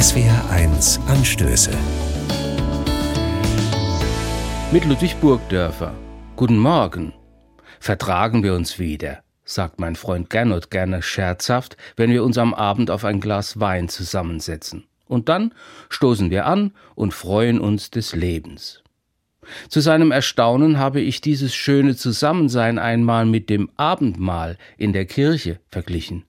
SWR1 Anstöße. Mit Ludwig Burgdörfer. Guten Morgen. Vertragen wir uns wieder, sagt mein Freund Gernot gerne scherzhaft, wenn wir uns am Abend auf ein Glas Wein zusammensetzen. Und dann stoßen wir an und freuen uns des Lebens. Zu seinem Erstaunen habe ich dieses schöne Zusammensein einmal mit dem Abendmahl in der Kirche verglichen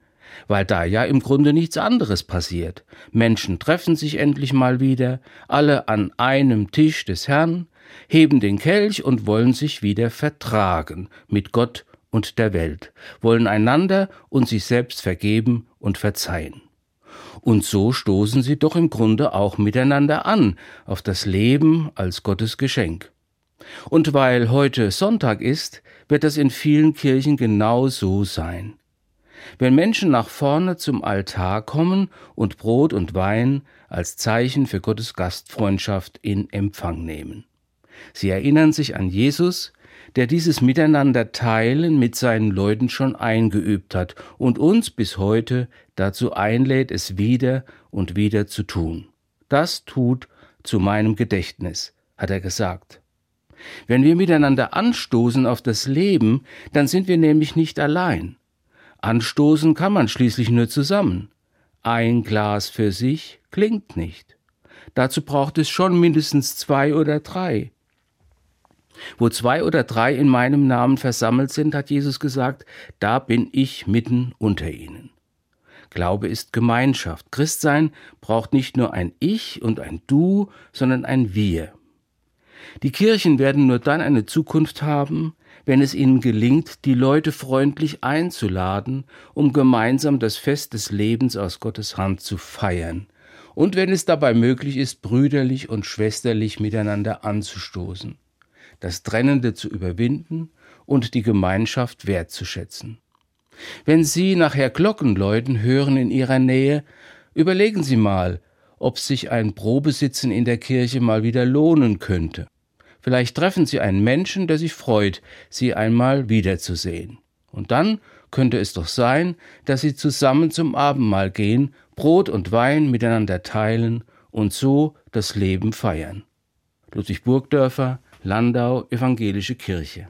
weil da ja im Grunde nichts anderes passiert. Menschen treffen sich endlich mal wieder, alle an einem Tisch des Herrn, heben den Kelch und wollen sich wieder vertragen mit Gott und der Welt, wollen einander und sich selbst vergeben und verzeihen. Und so stoßen sie doch im Grunde auch miteinander an auf das Leben als Gottes Geschenk. Und weil heute Sonntag ist, wird das in vielen Kirchen genau so sein. Wenn Menschen nach vorne zum Altar kommen und Brot und Wein als Zeichen für Gottes Gastfreundschaft in Empfang nehmen. Sie erinnern sich an Jesus, der dieses Miteinander teilen mit seinen Leuten schon eingeübt hat und uns bis heute dazu einlädt, es wieder und wieder zu tun. Das tut zu meinem Gedächtnis, hat er gesagt. Wenn wir miteinander anstoßen auf das Leben, dann sind wir nämlich nicht allein. Anstoßen kann man schließlich nur zusammen. Ein Glas für sich klingt nicht. Dazu braucht es schon mindestens zwei oder drei. Wo zwei oder drei in meinem Namen versammelt sind, hat Jesus gesagt, da bin ich mitten unter ihnen. Glaube ist Gemeinschaft. Christsein braucht nicht nur ein Ich und ein Du, sondern ein Wir. Die Kirchen werden nur dann eine Zukunft haben, wenn es ihnen gelingt, die Leute freundlich einzuladen, um gemeinsam das Fest des Lebens aus Gottes Hand zu feiern, und wenn es dabei möglich ist, brüderlich und schwesterlich miteinander anzustoßen, das Trennende zu überwinden und die Gemeinschaft wertzuschätzen. Wenn Sie nachher Glockenläuten hören in Ihrer Nähe, überlegen Sie mal, ob sich ein Probesitzen in der Kirche mal wieder lohnen könnte. Vielleicht treffen Sie einen Menschen, der sich freut, Sie einmal wiederzusehen. Und dann könnte es doch sein, dass Sie zusammen zum Abendmahl gehen, Brot und Wein miteinander teilen und so das Leben feiern. Ludwig Burgdörfer, Landau, Evangelische Kirche.